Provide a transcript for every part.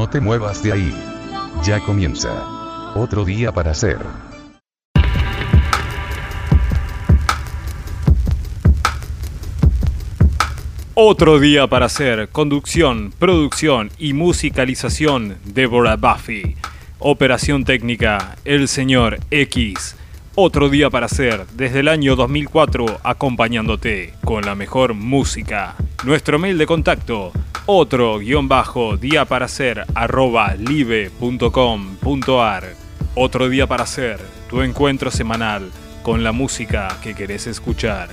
No te muevas de ahí. Ya comienza. Otro día para hacer. Otro día para hacer conducción, producción y musicalización Deborah Buffy. Operación técnica El Señor X. Otro día para hacer desde el año 2004 acompañándote con la mejor música. Nuestro mail de contacto otro guion bajo día para hacer arroba live.com.ar. Otro día para hacer tu encuentro semanal con la música que querés escuchar.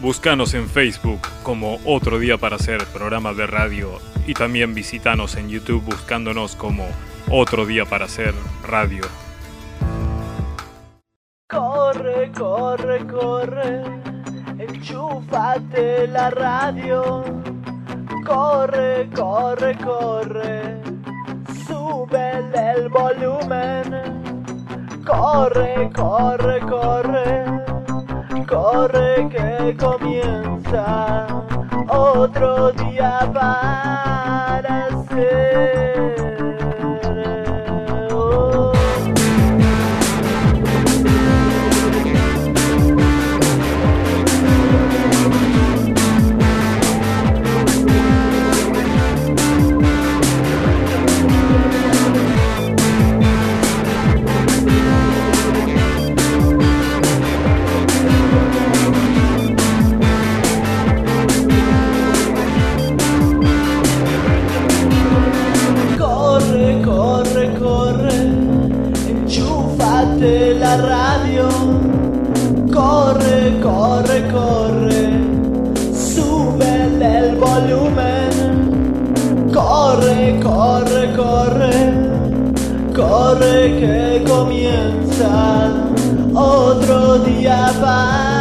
Búscanos en Facebook como Otro Día para Hacer programa de radio y también visitanos en YouTube buscándonos como Otro Día para Hacer radio. Corre, corre, corre, enchúfate la radio. Corre, corre, corre, sube el volumen. Corre, corre, corre corre que comienza otro día para ser. Que comienza otro día para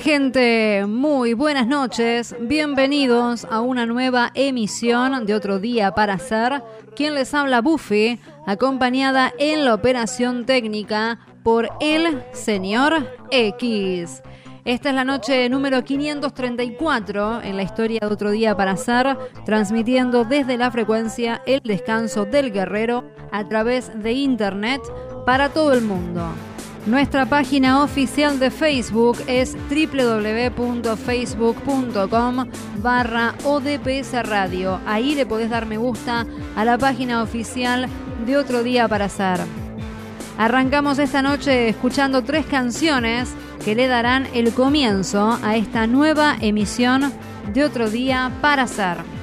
gente? Muy buenas noches. Bienvenidos a una nueva emisión de otro día para hacer. Quien les habla Buffy, acompañada en la operación técnica por el señor X. Esta es la noche número 534 en la historia de otro día para hacer, transmitiendo desde la frecuencia el descanso del guerrero a través de internet para todo el mundo. Nuestra página oficial de Facebook es www.facebook.com barra ODPS. Ahí le podés dar me gusta a la página oficial de Otro Día para Hacer. Arrancamos esta noche escuchando tres canciones que le darán el comienzo a esta nueva emisión de Otro Día para Hacer.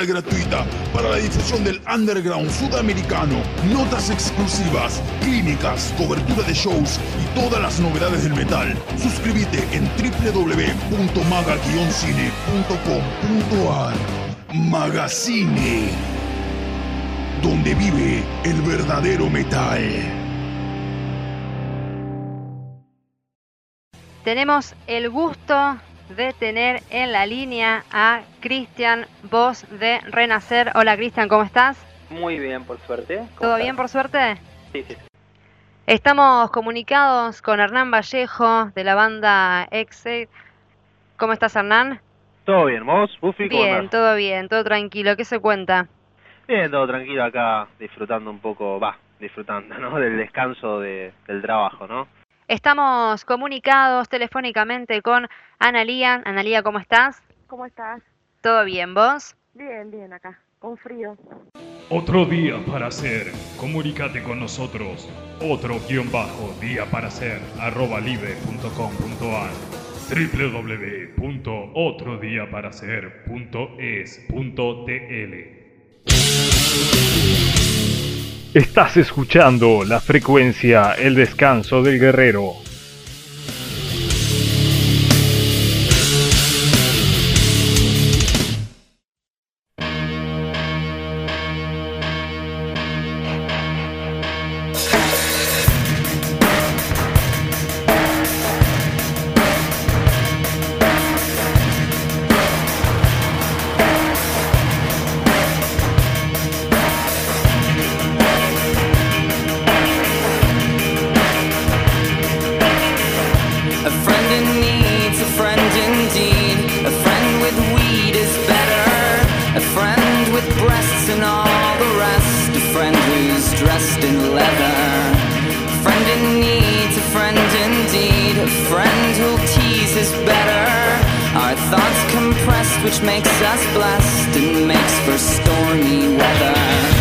Gratuita para la difusión del underground sudamericano, notas exclusivas, clínicas, cobertura de shows y todas las novedades del metal. Suscríbete en www.maga-cine.com.ar. Magazine, donde vive el verdadero metal. Tenemos el gusto de tener en la línea a Cristian, voz de Renacer. Hola Cristian, ¿cómo estás? Muy bien, por suerte. ¿Cómo ¿Todo estás? bien por suerte? Sí, sí. Estamos comunicados con Hernán Vallejo de la banda Exit. ¿Cómo estás Hernán? Todo bien, ¿vos, Buffy? ¿Cómo Bien, andás? todo bien, todo tranquilo. ¿Qué se cuenta? Bien, todo tranquilo acá, disfrutando un poco, va, disfrutando, ¿no? Del descanso de, del trabajo, ¿no? Estamos comunicados telefónicamente con Analía. Analía, ¿cómo estás? ¿Cómo estás? ¿Todo bien, vos? Bien, bien acá, con frío. Otro día para hacer. Comunícate con nosotros. Otro guion bajo día para hacer. arroba live.com.ar www.otrodíaparahacer.es.tl Estás escuchando la frecuencia El Descanso del Guerrero. Which makes us blessed and makes for stormy weather.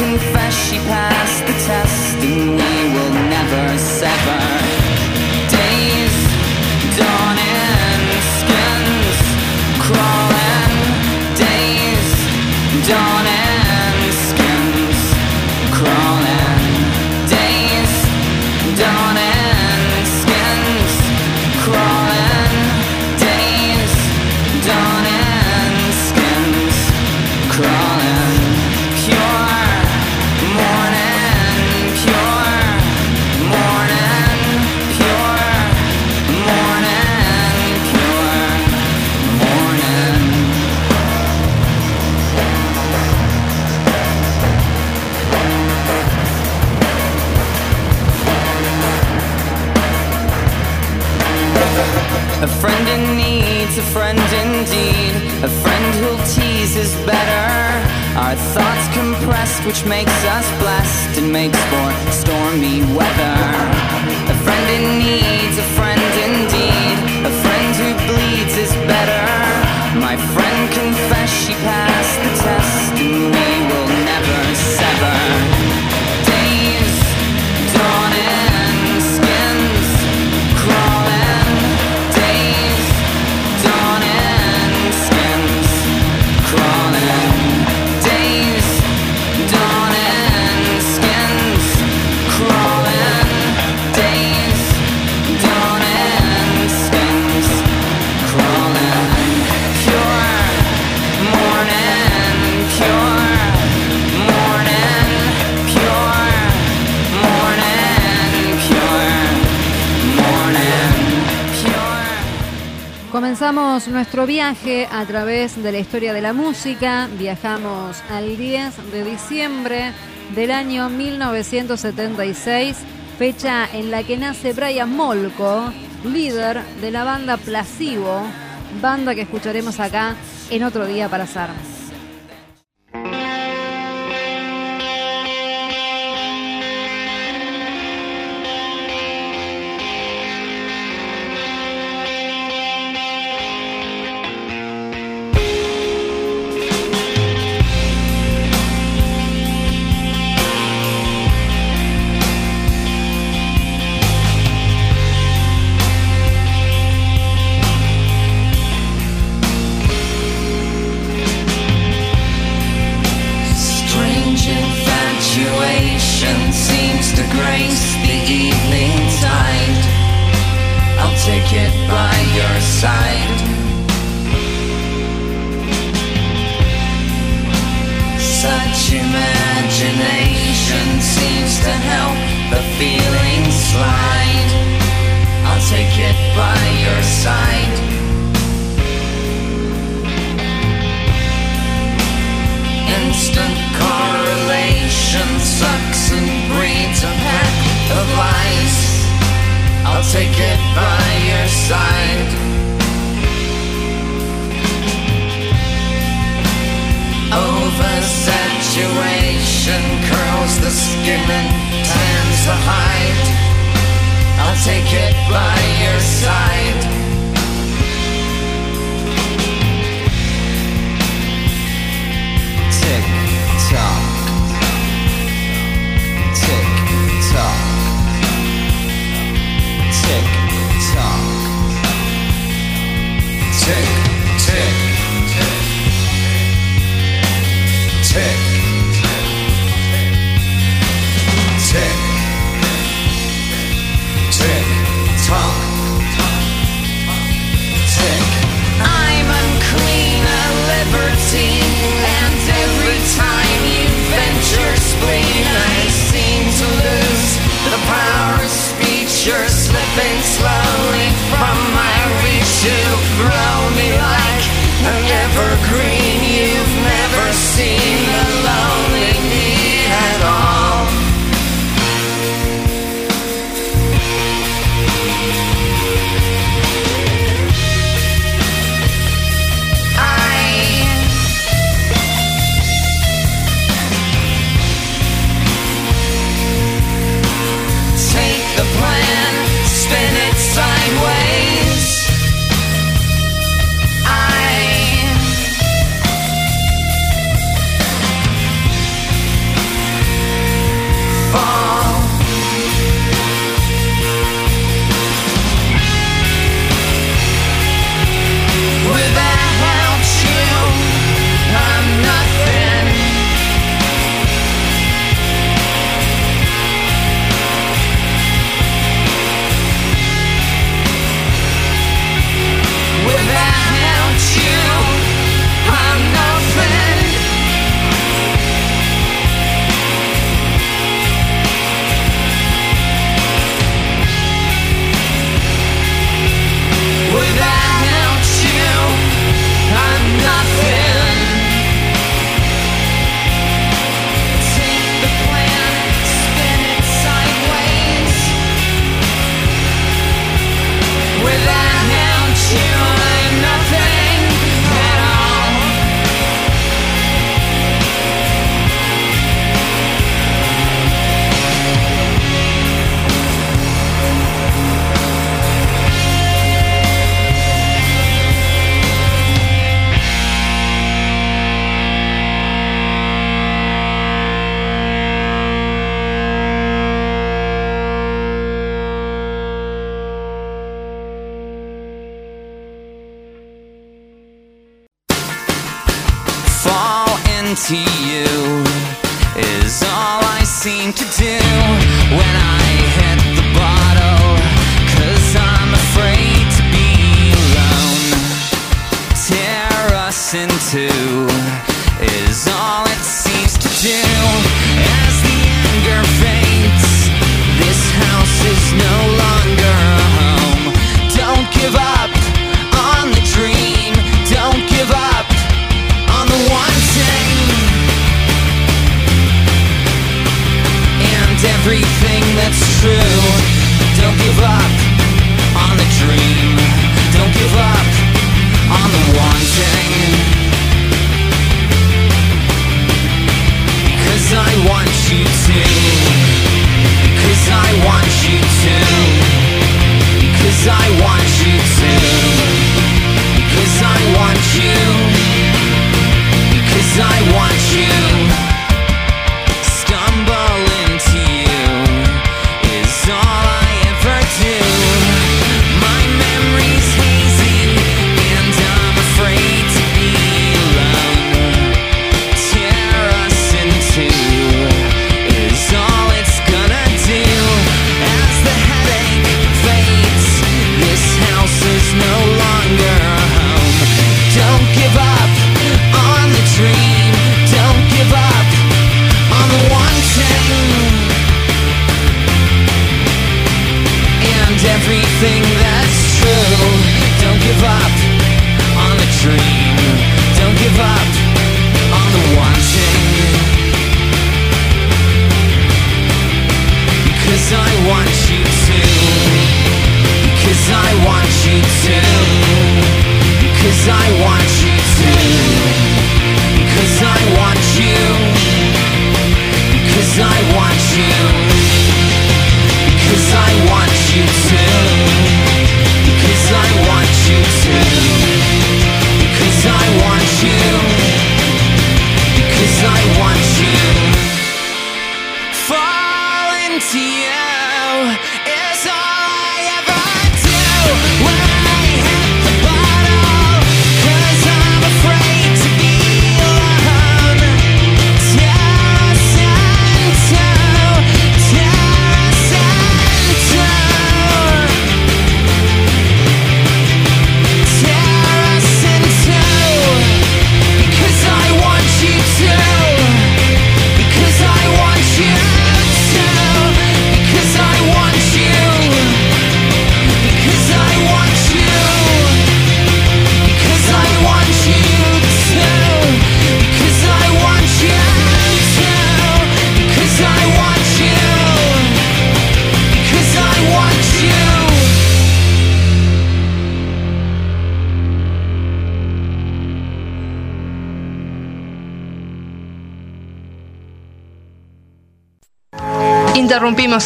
confess she passed. Which makes us blessed and makes for stormy weather. A friend in need's Comenzamos nuestro viaje a través de la historia de la música. Viajamos al 10 de diciembre del año 1976, fecha en la que nace Brian Molko, líder de la banda Placebo, banda que escucharemos acá en otro día para Sarmas.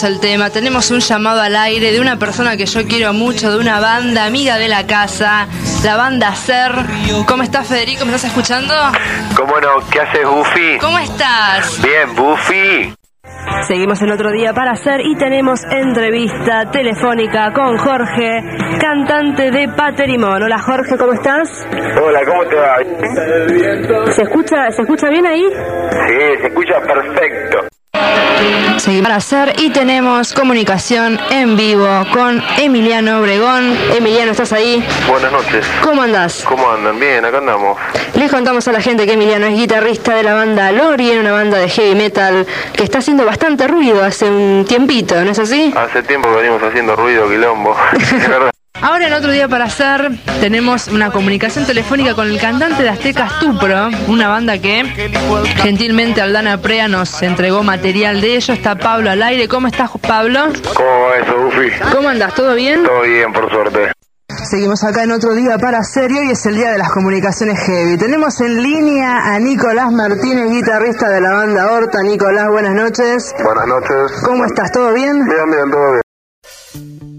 El tema, tenemos un llamado al aire de una persona que yo quiero mucho, de una banda amiga de la casa, la banda Ser. ¿Cómo estás Federico? ¿Me estás escuchando? ¿Cómo no? ¿Qué haces, Buffy? ¿Cómo estás? Bien, Buffy. Seguimos en otro día para hacer y tenemos entrevista telefónica con Jorge, cantante de Paterimón. Hola Jorge, ¿cómo estás? Hola, ¿cómo te va? ¿Se escucha, ¿Se escucha bien ahí? Sí, se escucha perfecto. Seguimos para hacer y tenemos comunicación en vivo con Emiliano Obregón. Emiliano, ¿estás ahí? Buenas noches. ¿Cómo andás? ¿Cómo andan? Bien, acá andamos. Les contamos a la gente que Emiliano es guitarrista de la banda Lorien, una banda de heavy metal que está haciendo bastante ruido hace un tiempito, ¿no es así? Hace tiempo que venimos haciendo ruido, quilombo. Ahora en otro día para hacer tenemos una comunicación telefónica con el cantante de Aztecas Tupro, una banda que gentilmente Aldana Prea nos entregó material de ello. Está Pablo al aire. ¿Cómo estás, Pablo? ¿Cómo va eso, Buffy? ¿Cómo andas? ¿Todo bien? Todo bien, por suerte. Seguimos acá en otro día para hacer y hoy es el día de las comunicaciones heavy. Tenemos en línea a Nicolás Martínez, guitarrista de la banda Horta. Nicolás, buenas noches. Buenas noches. ¿Cómo estás? ¿Todo bien? Bien, bien, todo bien.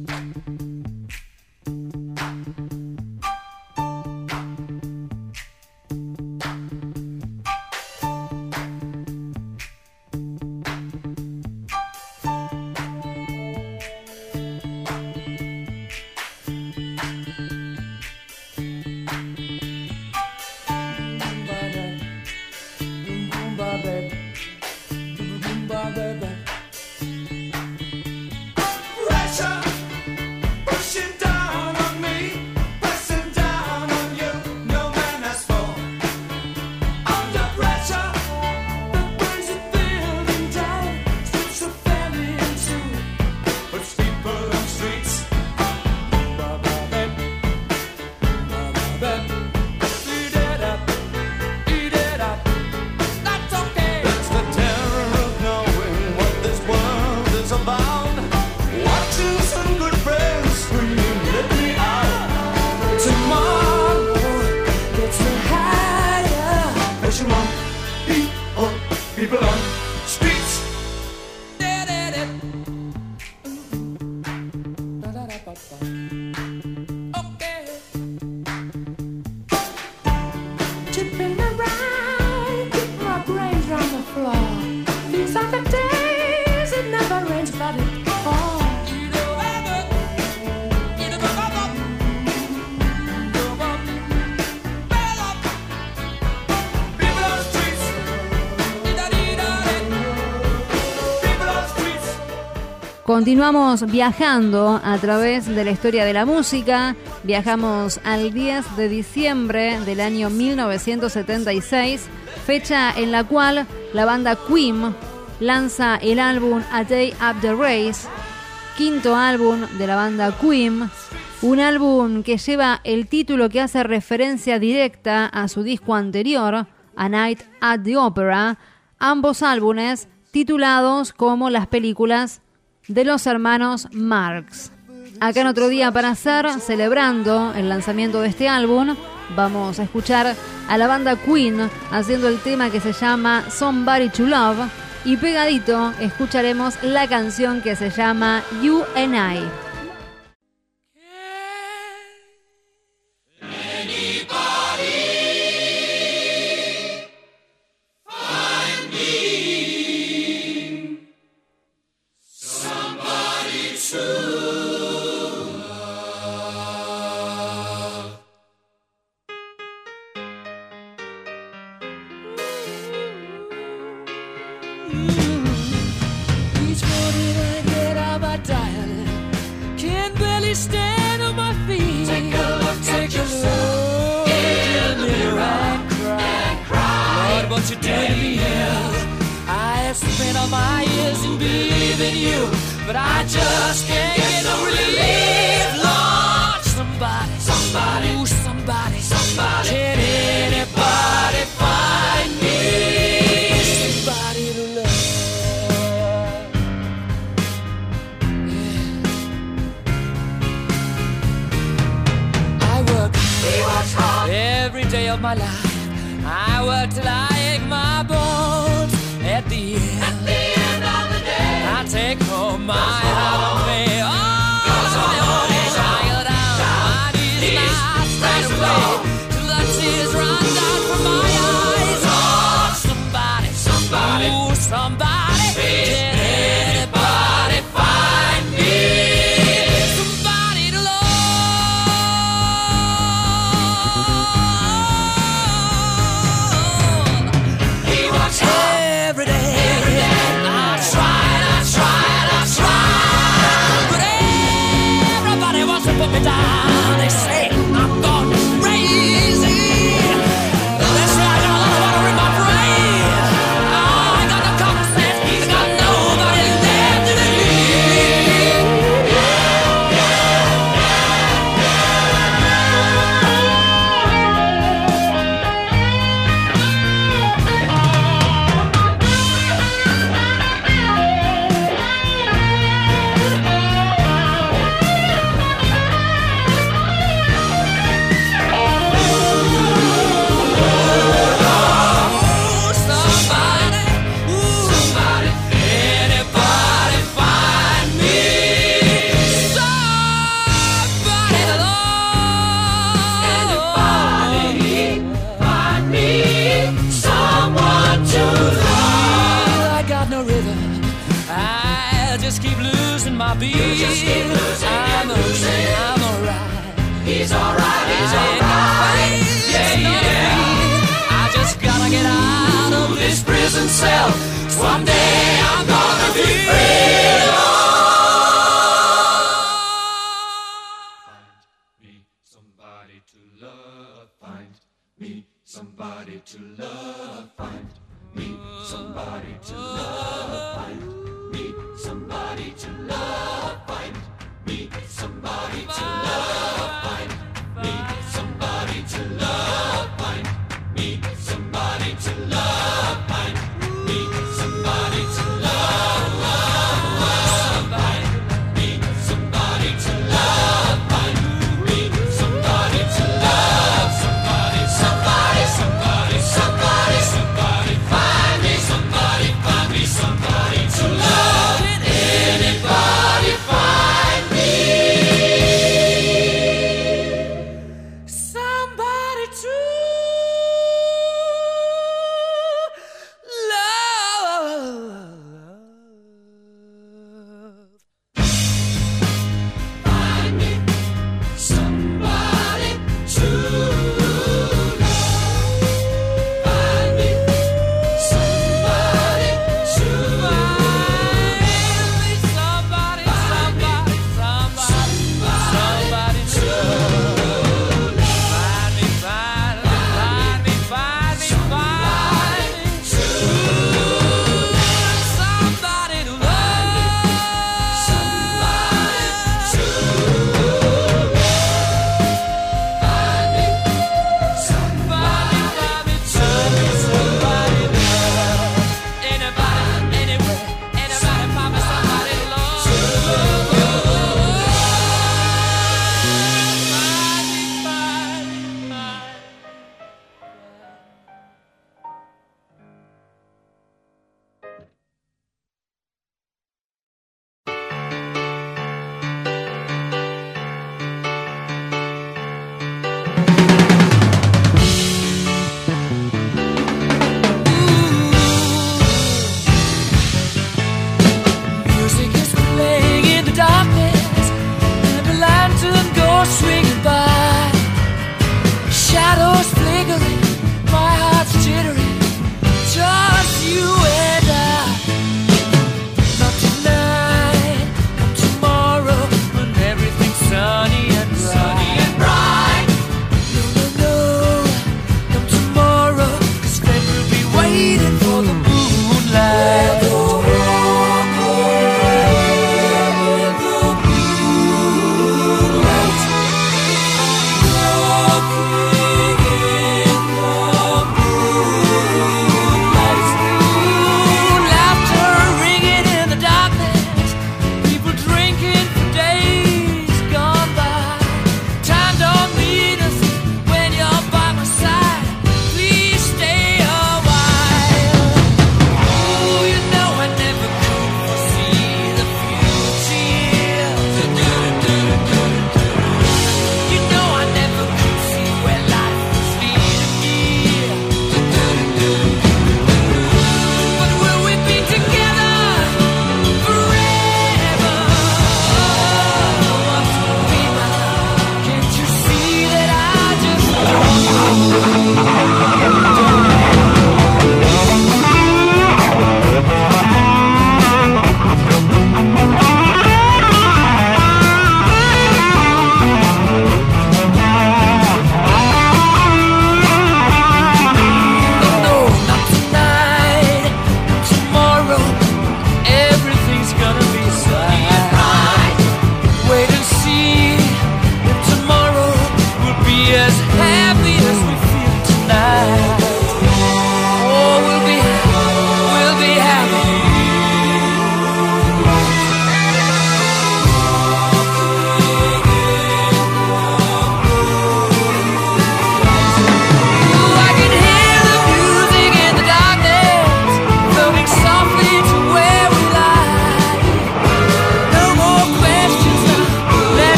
Continuamos viajando a través de la historia de la música. Viajamos al 10 de diciembre del año 1976, fecha en la cual la banda Queen lanza el álbum A Day Up the Race, quinto álbum de la banda Queen, un álbum que lleva el título que hace referencia directa a su disco anterior, A Night at the Opera, ambos álbumes titulados como las películas de los hermanos Marx. Acá en otro día para hacer, celebrando el lanzamiento de este álbum, vamos a escuchar a la banda Queen haciendo el tema que se llama Somebody to Love y pegadito escucharemos la canción que se llama You and I. but I just can't. somebody yourself.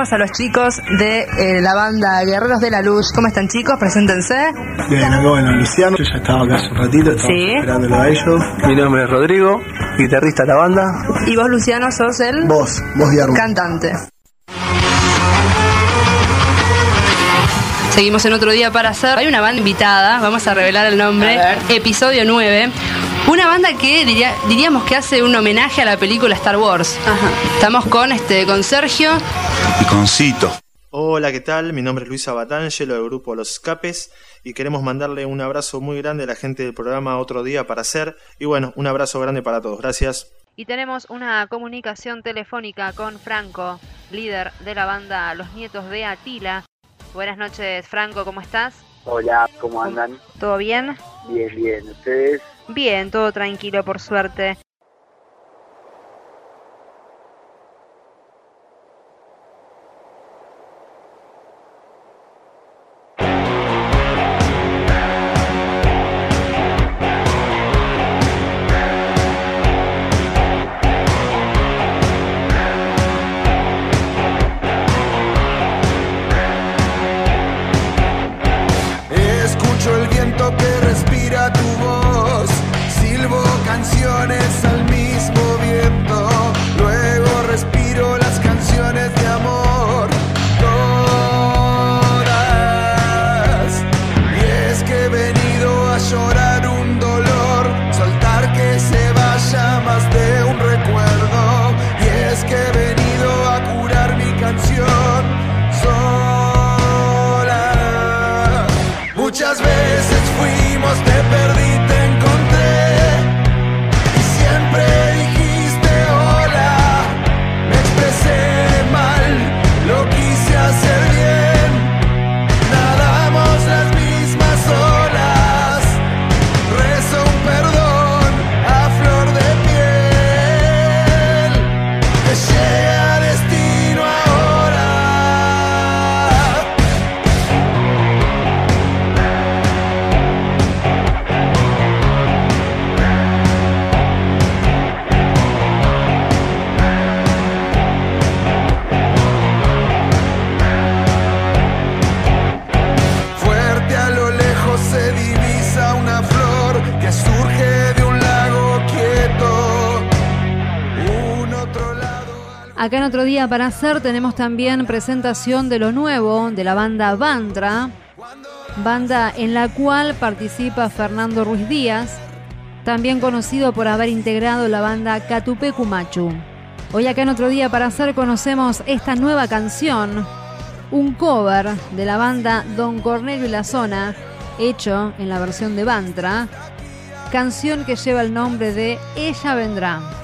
Tenemos a los chicos de eh, la banda Guerreros de la Luz. ¿Cómo están chicos? Preséntense. Bien, acá bueno, Luciano, yo ya estaba acá hace un ratito, estaba Sí. esperándolo a ellos. Mi nombre es Rodrigo, guitarrista de la banda. Y vos, Luciano, sos el Vos, vos Guillermo. cantante. Seguimos en otro día para hacer. Hay una banda invitada, vamos a revelar el nombre. Episodio 9. Una banda que diría- diríamos que hace un homenaje a la película Star Wars. Estamos con este con Sergio. Y con Cito. Hola, ¿qué tal? Mi nombre es Luisa Batangelo del grupo Los Escapes y queremos mandarle un abrazo muy grande a la gente del programa Otro Día para Hacer y bueno, un abrazo grande para todos. Gracias. Y tenemos una comunicación telefónica con Franco, líder de la banda Los Nietos de Atila. Buenas noches, Franco, ¿cómo estás? Hola, ¿cómo andan? ¿Todo bien? Bien, bien. ¿Ustedes? Bien, todo tranquilo, por suerte. Acá en otro día para hacer tenemos también presentación de lo nuevo de la banda Bantra, banda en la cual participa Fernando Ruiz Díaz, también conocido por haber integrado la banda Catupecu Machu. Hoy acá en otro día para hacer conocemos esta nueva canción, un cover de la banda Don Cornelio y la Zona, hecho en la versión de Bantra, canción que lleva el nombre de Ella Vendrá.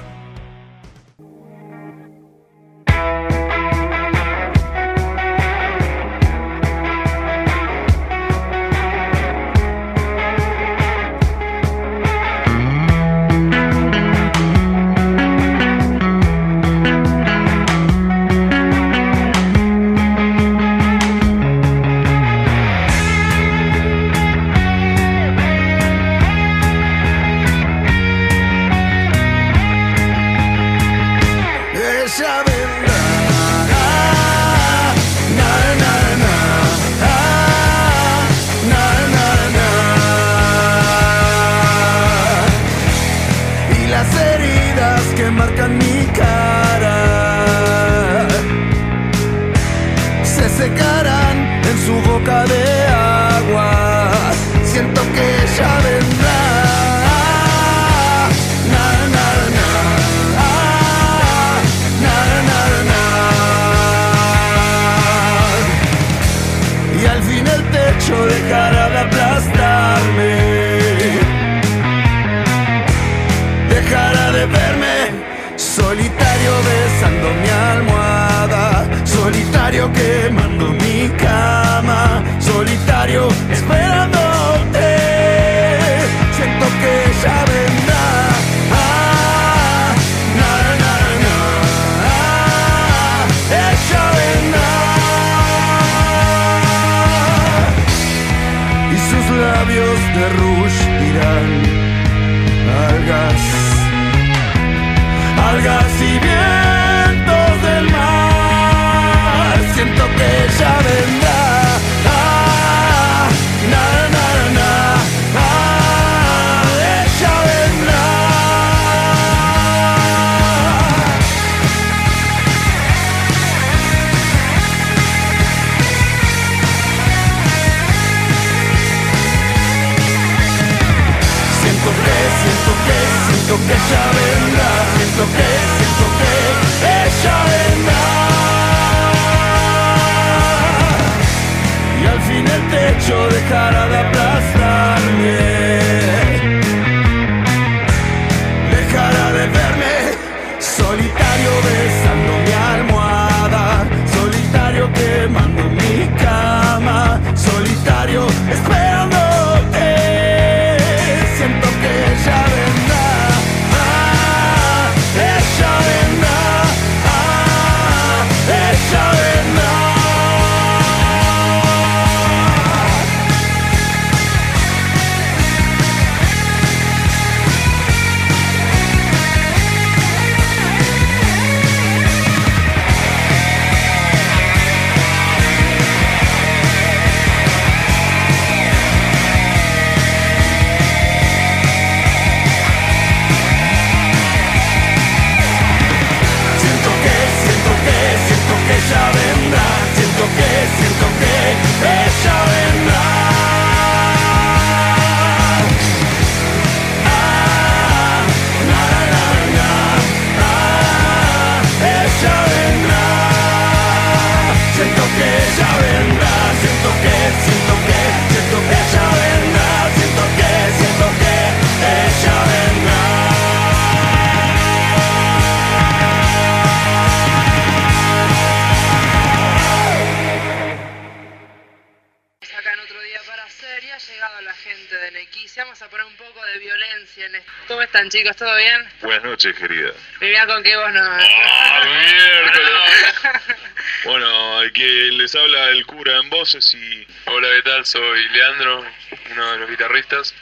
¿Todo bien? Buenas noches, querida. Mirá con qué vos no. ¡Ah, miércoles! Bueno, quien les habla el cura en voces y... Hola, ¿qué tal? Soy Leandro, uno de los guitarristas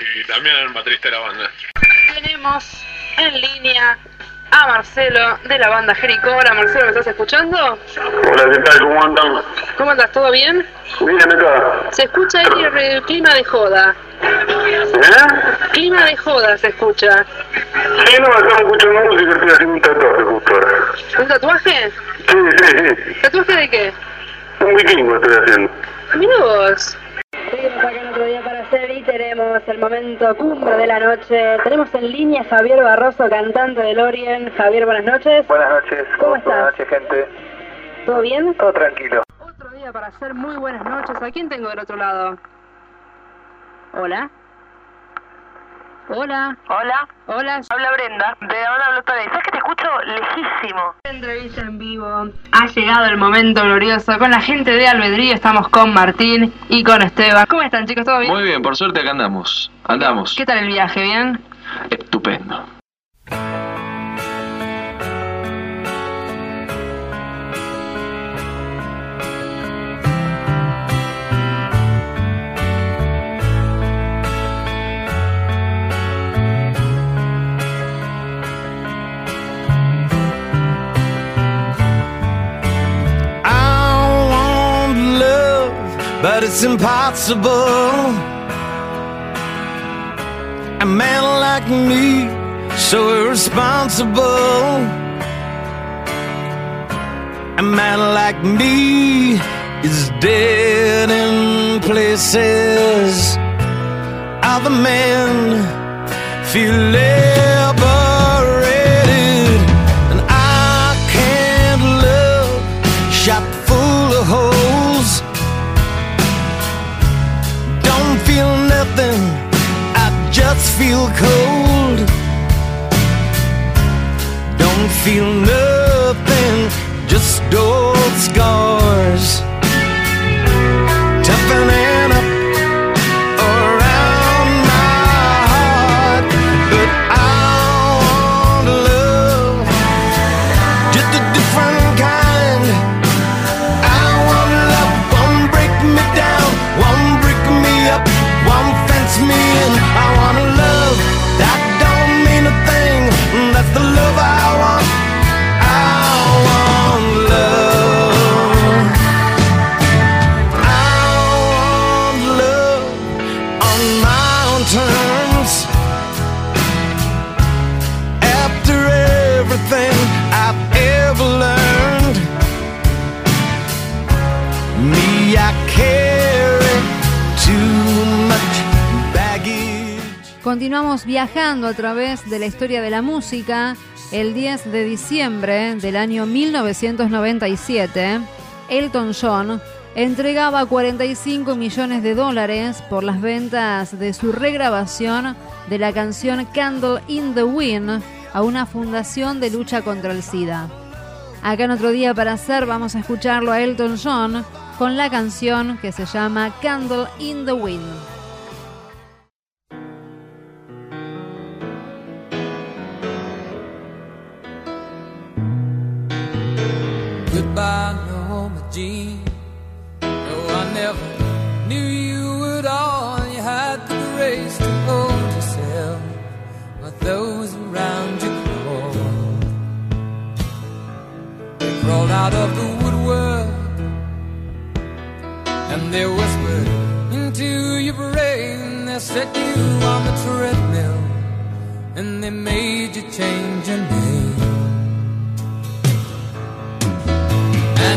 y también el baterista de la banda. Tenemos en línea a Marcelo de la banda Jericó. Hola Marcelo, ¿me estás escuchando? Hola, ¿qué tal? ¿Cómo andan? ¿Cómo andas? ¿Todo bien? Bien acá. Se escucha ahí el re- clima de joda. ¿Eh? Clima de joda se escucha. Sí, no, estamos escuchando música, estoy haciendo un tatuaje justo ahora. ¿Un tatuaje? Sí, sí, sí. ¿Tatuaje de qué? Un vikingo estoy haciendo. Mira vos. Y tenemos el momento cumbre de la noche. Tenemos en línea a Javier Barroso, cantante del Orient. Javier, buenas noches. Buenas noches. ¿Cómo estás? Buenas noches, gente. ¿Todo bien? Todo tranquilo. Otro día para hacer muy buenas noches. ¿A quién tengo del otro lado? Hola. Hola. Hola. Hola. Habla Brenda. ¿De dónde hablo Tony? ¿Sabes que te escucho lejísimo? Entrevista en vivo. Ha llegado el momento glorioso. Con la gente de Albedrío estamos con Martín y con Esteban. ¿Cómo están chicos? ¿Todo bien? Muy bien, por suerte acá andamos. Andamos. ¿Qué tal el viaje? ¿Bien? Estupendo. But it's impossible. A man like me, so irresponsible. A man like me is dead in places. Other men feel liberated, feel cold. Don't feel continuamos viajando a través de la historia de la música. El 10 de diciembre del año 1997, Elton John entregaba 45 millones de dólares por las ventas de su regrabación de la canción Candle in the Wind a una fundación de lucha contra el SIDA. Acá en otro día para hacer vamos a escucharlo a Elton John con la canción que se llama Candle in the Wind. Goodbye, Norma Jean. No, I never knew you at all. You had the grace to hold yourself, but those around you crawled. They crawled out of the woodwork, and they whispered into your brain. They set you on the treadmill, and they made you change your name.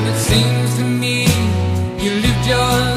It seems to me you lived your life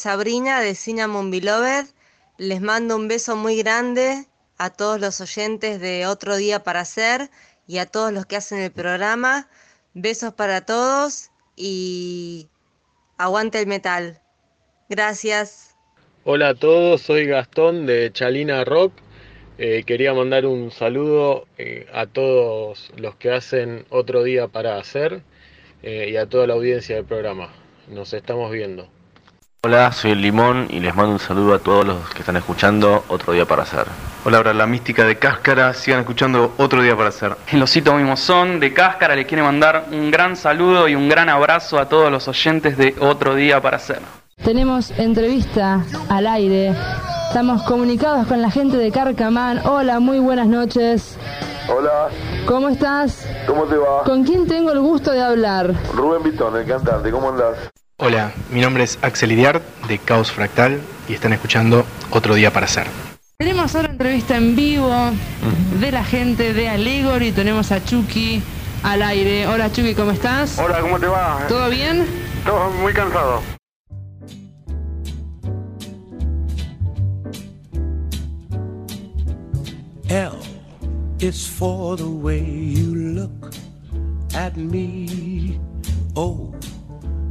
Sabrina de Cinnamon Beloved. Les mando un beso muy grande a todos los oyentes de Otro Día para Hacer y a todos los que hacen el programa. Besos para todos y aguante el metal. Gracias. Hola a todos, soy Gastón de Chalina Rock. Eh, quería mandar un saludo eh, a todos los que hacen otro día para hacer eh, y a toda la audiencia del programa. Nos estamos viendo. Hola, soy el Limón y les mando un saludo a todos los que están escuchando Otro Día para Hacer. Hola, ahora la mística de Cáscara, sigan escuchando Otro Día para Hacer. El osito Mimosón de Cáscara le quiere mandar un gran saludo y un gran abrazo a todos los oyentes de Otro Día para Hacer. Tenemos entrevista al aire. Estamos comunicados con la gente de Carcamán. Hola, muy buenas noches. Hola, ¿Cómo estás? ¿cómo te va? ¿Con quién tengo el gusto de hablar? Rubén Vitón, el cantante, ¿cómo andás? Hola, mi nombre es Axel Idiart de Caos Fractal y están escuchando Otro Día para Hacer. Tenemos otra entrevista en vivo de la gente de Allegory. Tenemos a Chucky al aire. Hola Chucky, ¿cómo estás? Hola, ¿cómo te va? ¿Todo bien? Todo muy cansado. L is for the way you look at me. O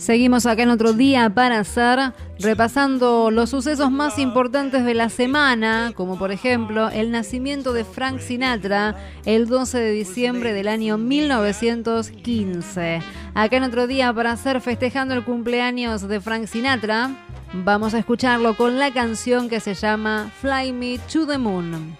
Seguimos acá en otro día para hacer, repasando los sucesos más importantes de la semana, como por ejemplo el nacimiento de Frank Sinatra el 12 de diciembre del año 1915. Acá en otro día para hacer, festejando el cumpleaños de Frank Sinatra, vamos a escucharlo con la canción que se llama Fly Me to the Moon.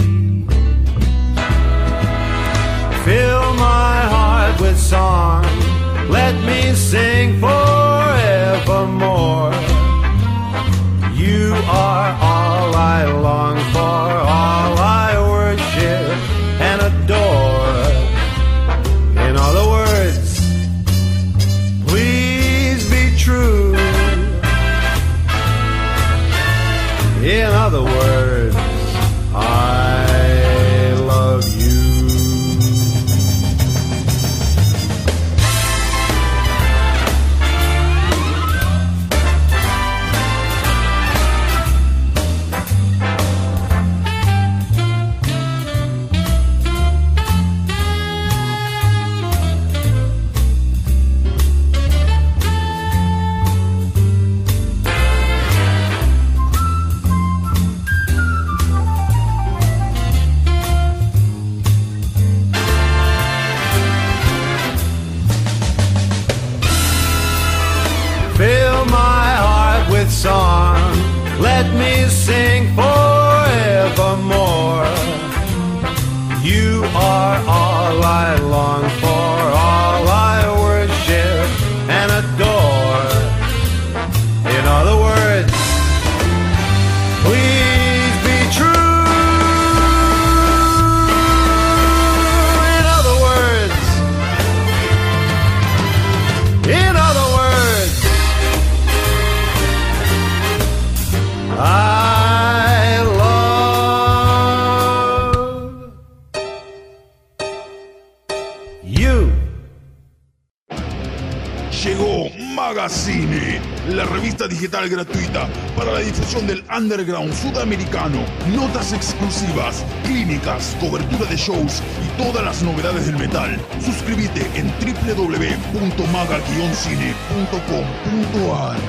Song. Let me sing forevermore. You are all I long for, all I underground sudamericano, notas exclusivas, clínicas, cobertura de shows y todas las novedades del metal. Suscríbete en www.maga-cine.com.ar.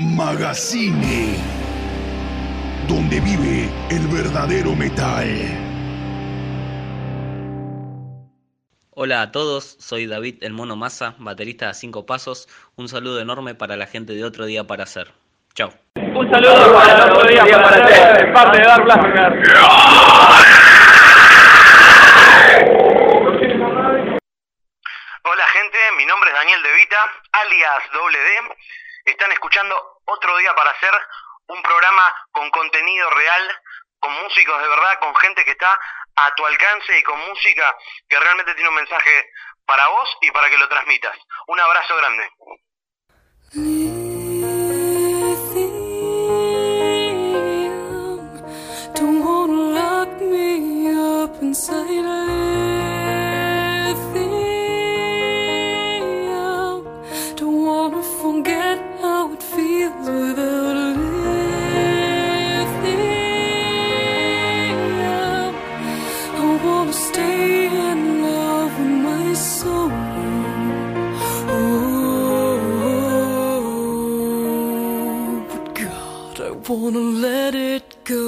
Magazine, donde vive el verdadero metal. Hola a todos, soy David el Mono Massa, baterista de Cinco Pasos. Un saludo enorme para la gente de Otro Día para Hacer. Chao. Un saludo para el otro día para ustedes, parte de Dark Hola gente, mi nombre es Daniel Devita, alias WD. Están escuchando Otro Día para Hacer, un programa con contenido real, con músicos de verdad, con gente que está a tu alcance y con música que realmente tiene un mensaje para vos y para que lo transmitas. Un abrazo grande. Inside lithium. Don't wanna forget how it feels without lithium. I wanna stay in love with my soul. Oh, but God, I wanna let it go.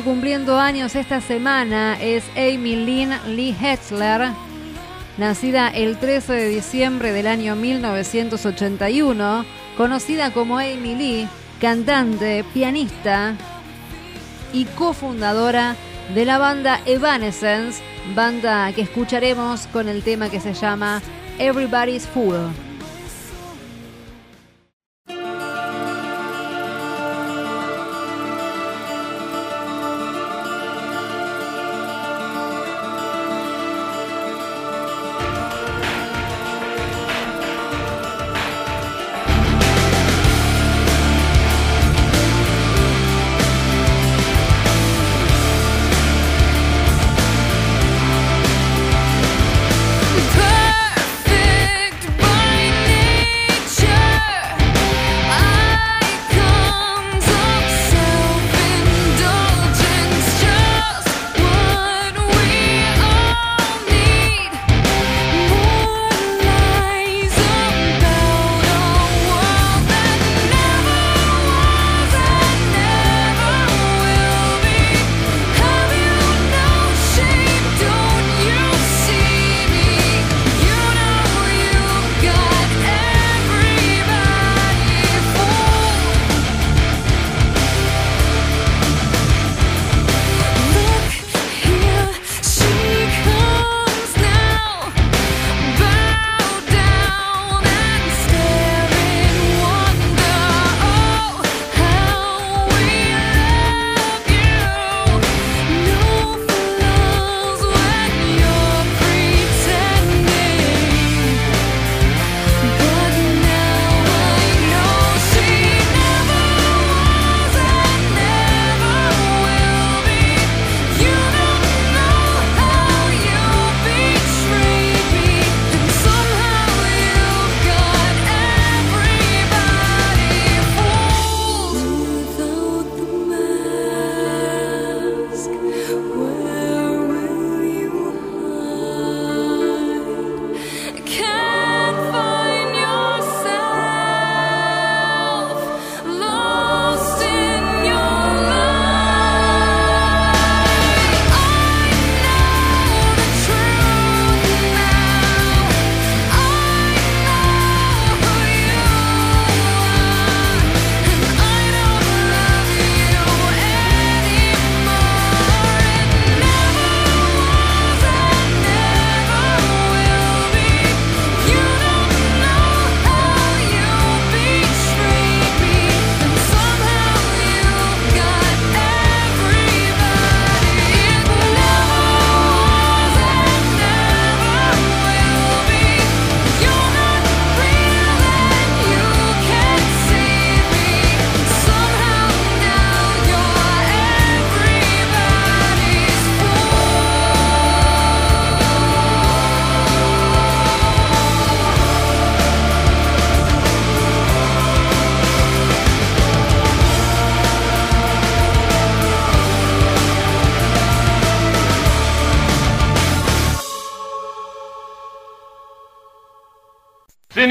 Cumpliendo años esta semana es Amy Lynn Lee Hetzler, nacida el 13 de diciembre del año 1981, conocida como Amy Lee, cantante, pianista y cofundadora de la banda Evanescence, banda que escucharemos con el tema que se llama Everybody's Fool.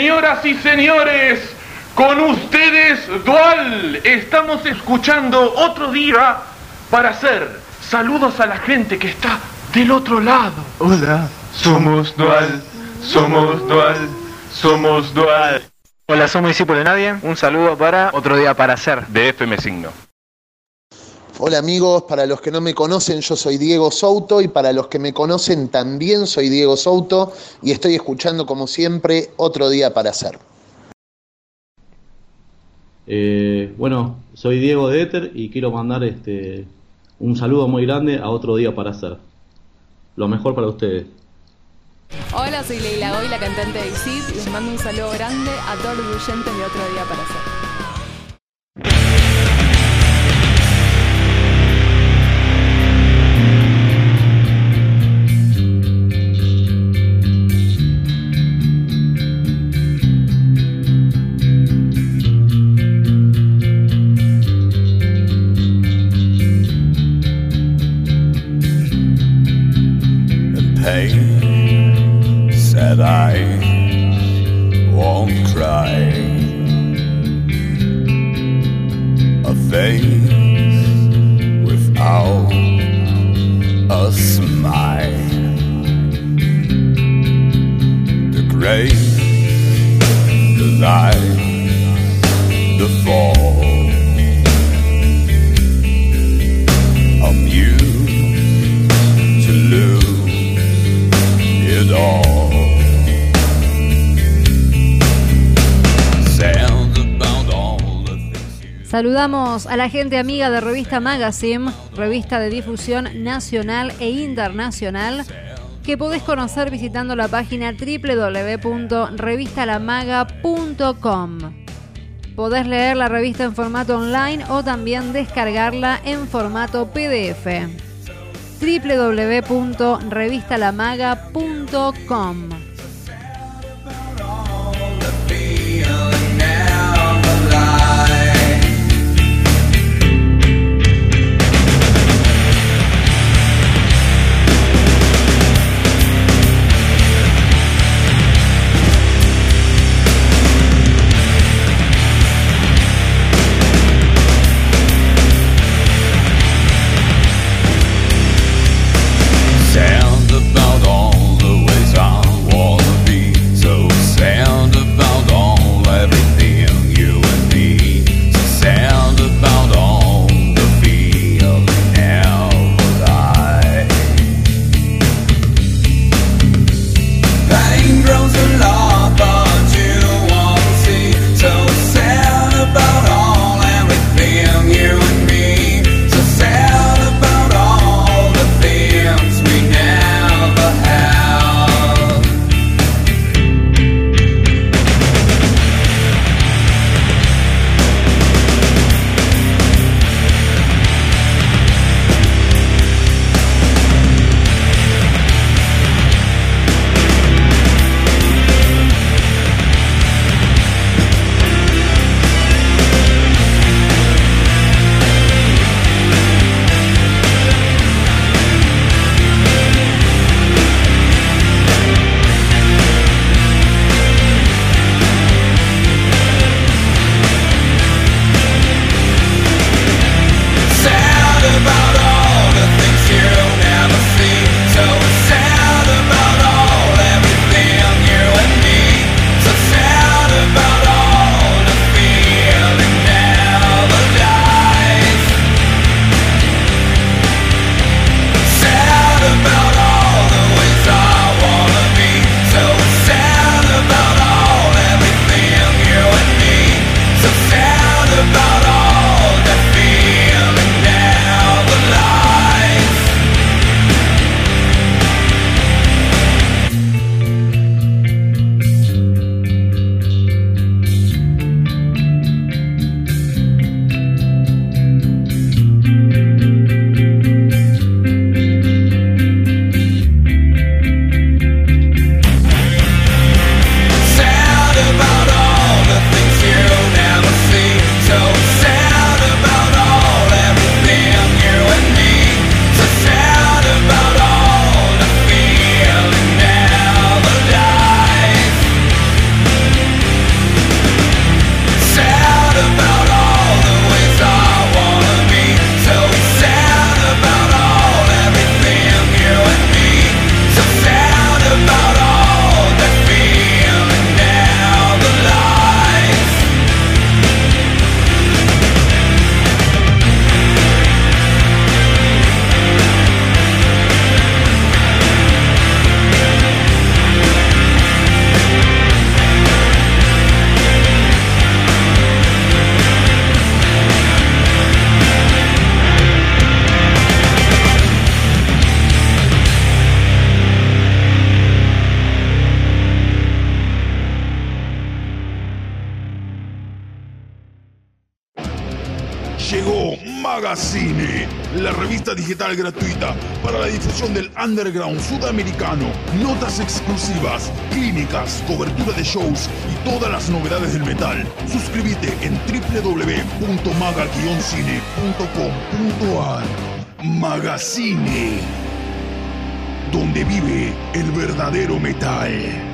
Señoras y señores, con ustedes Dual. Estamos escuchando otro día para hacer saludos a la gente que está del otro lado. Hola, somos Dual, somos Dual, somos Dual. Hola, somos discípulos de nadie. Un saludo para otro día para hacer. De FM Signo. Hola amigos, para los que no me conocen yo soy Diego Souto y para los que me conocen también soy Diego Souto y estoy escuchando como siempre otro día para hacer. Eh, bueno, soy Diego de Éter y quiero mandar este un saludo muy grande a otro día para hacer. Lo mejor para ustedes. Hola, soy Leila Hoy, la cantante de ICID, y les mando un saludo grande a todos los oyentes de Otro Día para Hacer. La gente amiga de Revista Magazine, revista de difusión nacional e internacional, que podés conocer visitando la página www.revistalamaga.com. Podés leer la revista en formato online o también descargarla en formato PDF. www.revistalamaga.com. digital gratuita para la difusión del underground sudamericano, notas exclusivas, clínicas, cobertura de shows y todas las novedades del metal. Suscríbete en www.maga-cine.com.ar. Magazine, donde vive el verdadero metal.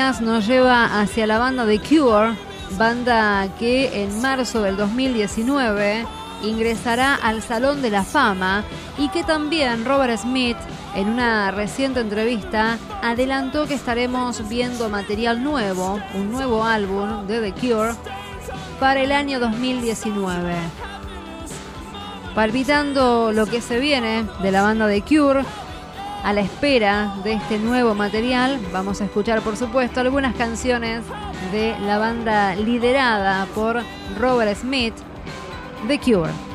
Nos lleva hacia la banda The Cure, banda que en marzo del 2019 ingresará al Salón de la Fama y que también Robert Smith en una reciente entrevista adelantó que estaremos viendo material nuevo, un nuevo álbum de The Cure para el año 2019. Palpitando lo que se viene de la banda The Cure, a la espera de este nuevo material, vamos a escuchar por supuesto algunas canciones de la banda liderada por Robert Smith, The Cure.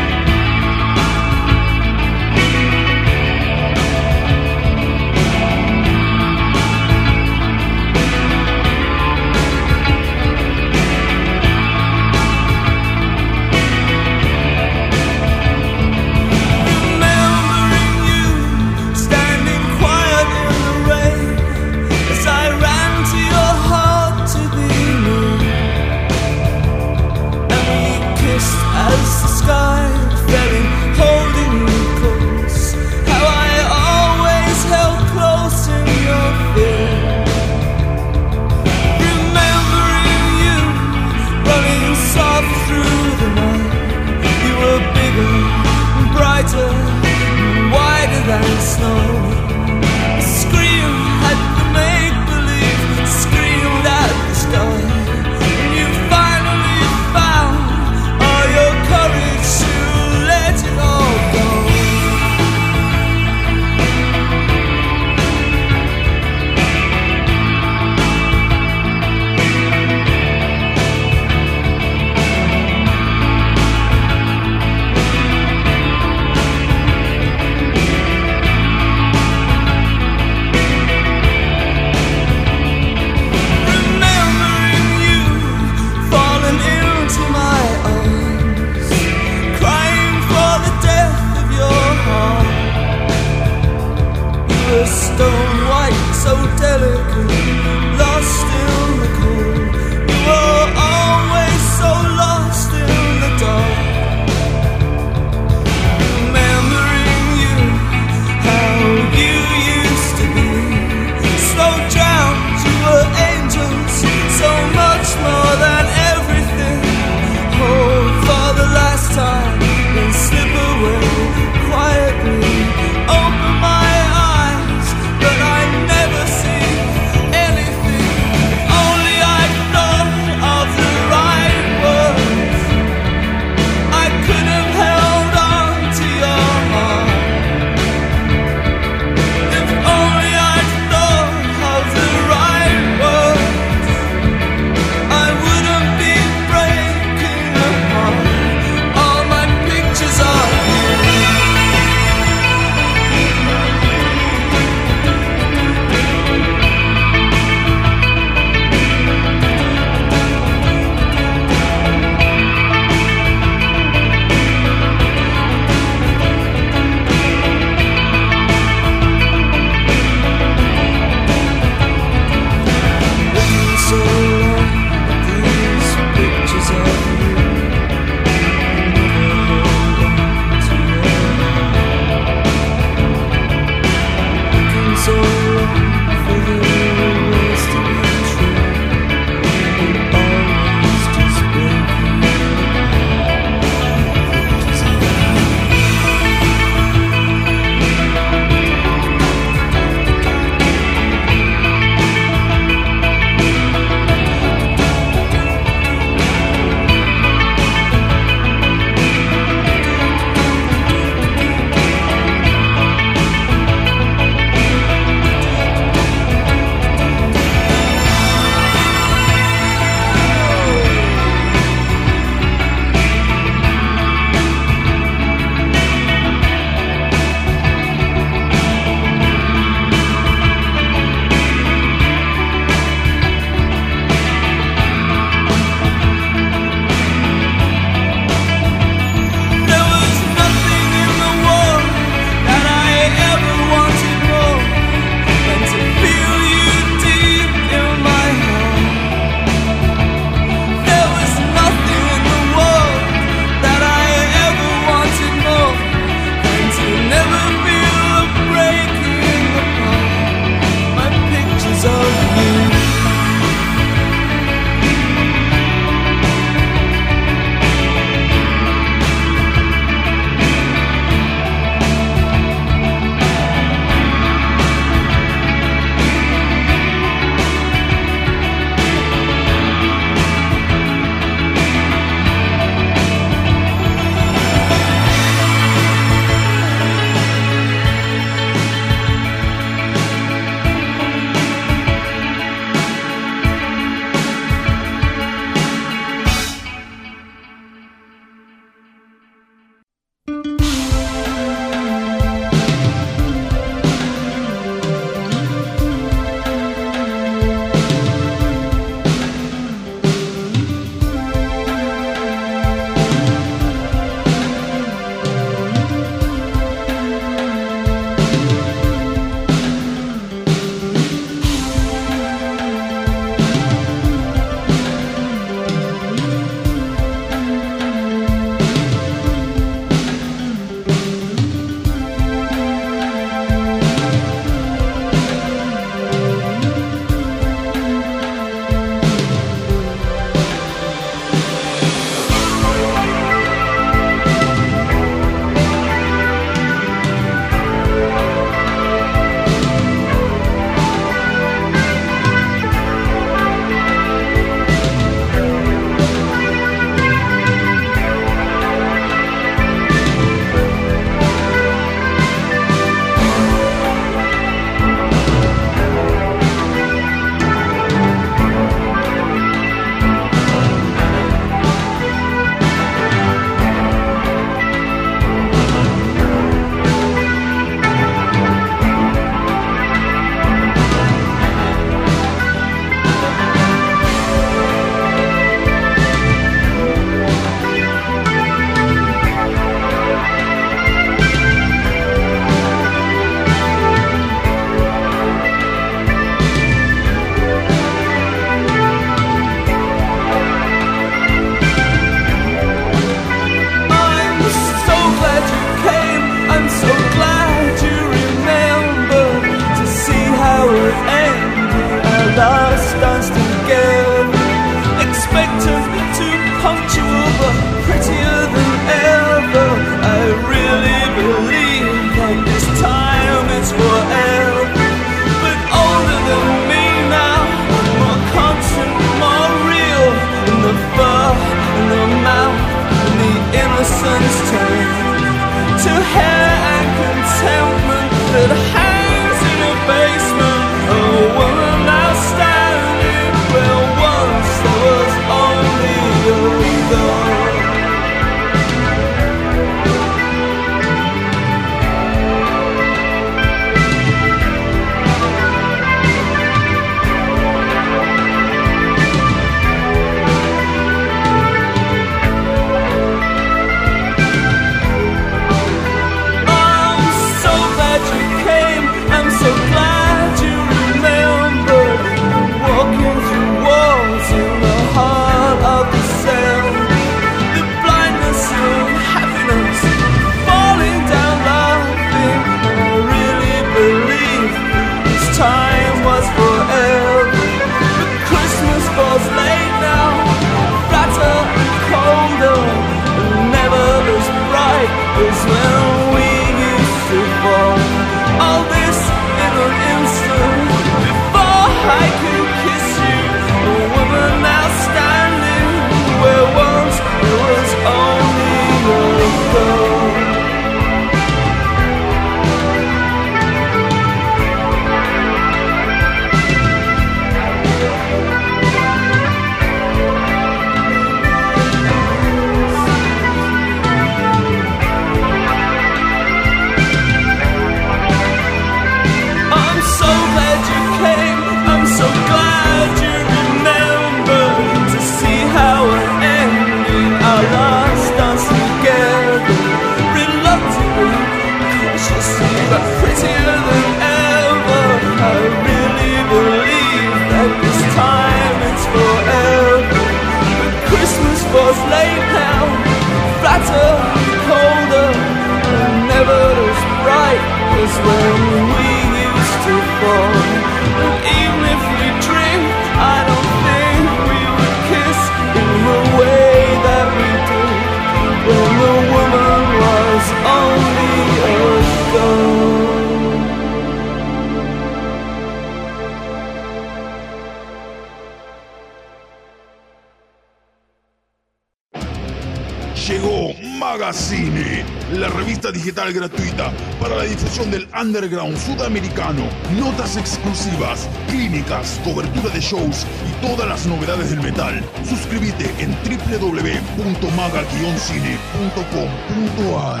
Difusión del underground sudamericano. Notas exclusivas, clínicas, cobertura de shows y todas las novedades del metal. Suscríbete en www.maga-cine.com.ar.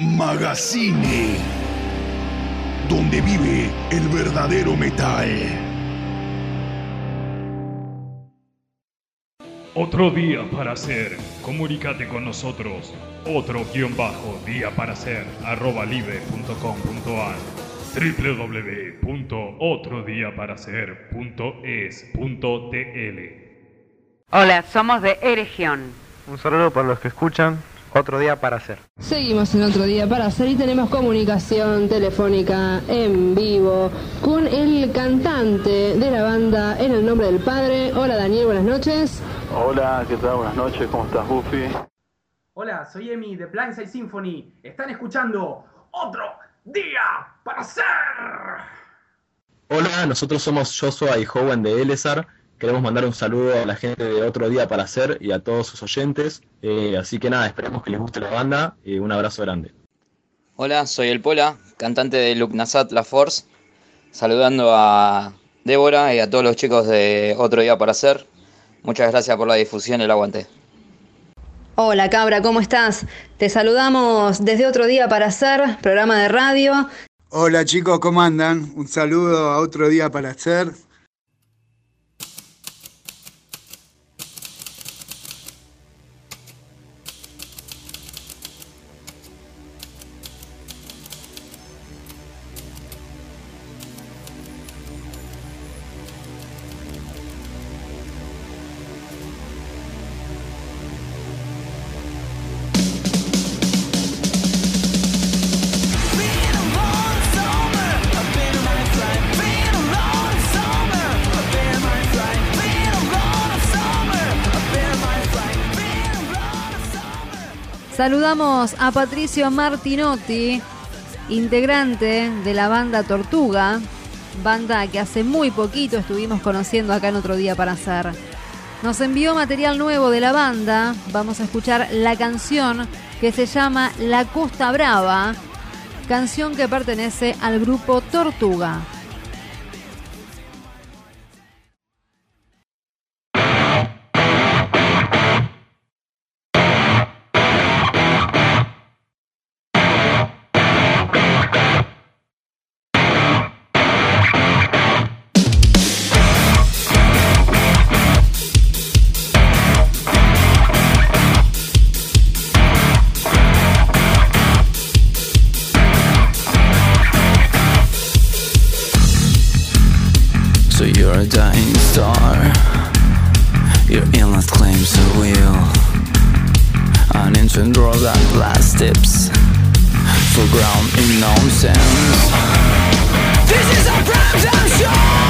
Magazine, donde vive el verdadero metal. Otro día para hacer. Comunícate con nosotros. Otro guion bajo día para hacer arroba live.com.ar www.otrodiaparahacer.es.tl Hola, somos de Eregión. Un saludo para los que escuchan. Otro día para hacer. Seguimos en otro día para hacer y tenemos comunicación telefónica en vivo con el cantante de la banda En el nombre del Padre. Hola Daniel, buenas noches. Hola, ¿qué tal? Buenas noches, ¿cómo estás, Buffy? Hola, soy Emi de Blindside Symphony. Están escuchando otro día para hacer. Hola, nosotros somos Joshua y Howen de Elezar. Queremos mandar un saludo a la gente de Otro Día para Hacer y a todos sus oyentes. Eh, así que nada, esperemos que les guste la banda y un abrazo grande. Hola, soy el Pola, cantante de Luknasat La Force, saludando a Débora y a todos los chicos de Otro Día para Hacer. Muchas gracias por la difusión y el aguante. Hola Cabra, ¿cómo estás? Te saludamos desde otro día para hacer programa de radio. Hola chicos, ¿cómo andan? Un saludo a otro día para hacer. A Patricio Martinotti, integrante de la banda Tortuga, banda que hace muy poquito estuvimos conociendo acá en otro día para hacer. Nos envió material nuevo de la banda, vamos a escuchar la canción que se llama La Costa Brava, canción que pertenece al grupo Tortuga. An infant draws last tips for ground in nonsense. This is a prime time show.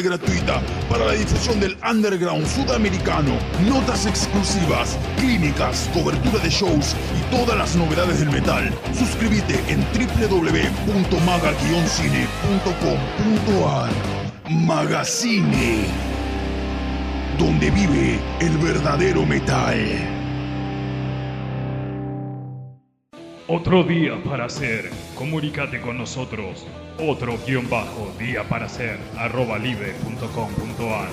Gratuita para la difusión del underground sudamericano. Notas exclusivas, clínicas, cobertura de shows y todas las novedades del metal. Suscríbete en www.maga-cine.com.ar. Magazine, donde vive el verdadero metal. Otro día para hacer. Comunícate con nosotros. Otro guion bajo día para hacer. arroba live.com.ar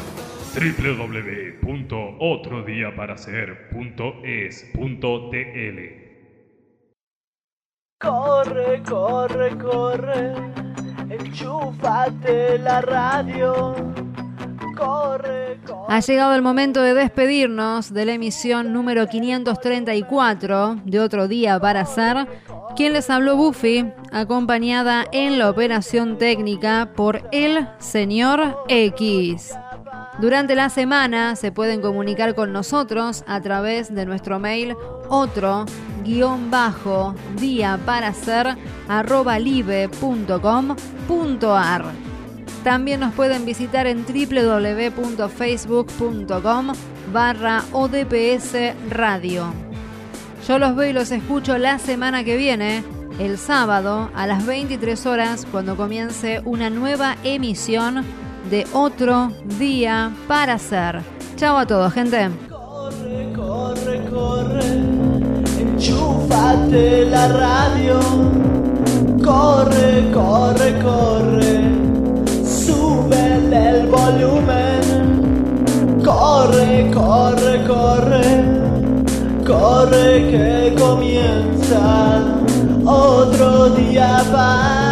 www.otrodíaparahacer.es.tl Corre, corre, corre, enchúfate la radio. Ha llegado el momento de despedirnos de la emisión número 534 de Otro Día para Hacer. Quien les habló Buffy, acompañada en la operación técnica por el señor X. Durante la semana se pueden comunicar con nosotros a través de nuestro mail otro guion bajo día para hacer arroba live.com.ar. También nos pueden visitar en www.facebook.com barra odps. Yo los veo y los escucho la semana que viene, el sábado a las 23 horas, cuando comience una nueva emisión de Otro Día para Hacer. Chao a todos, gente. Corre, corre, enchúfate la radio. Corre, corre, corre, súbele el volumen. Corre, corre, corre, corre que comienza otro día para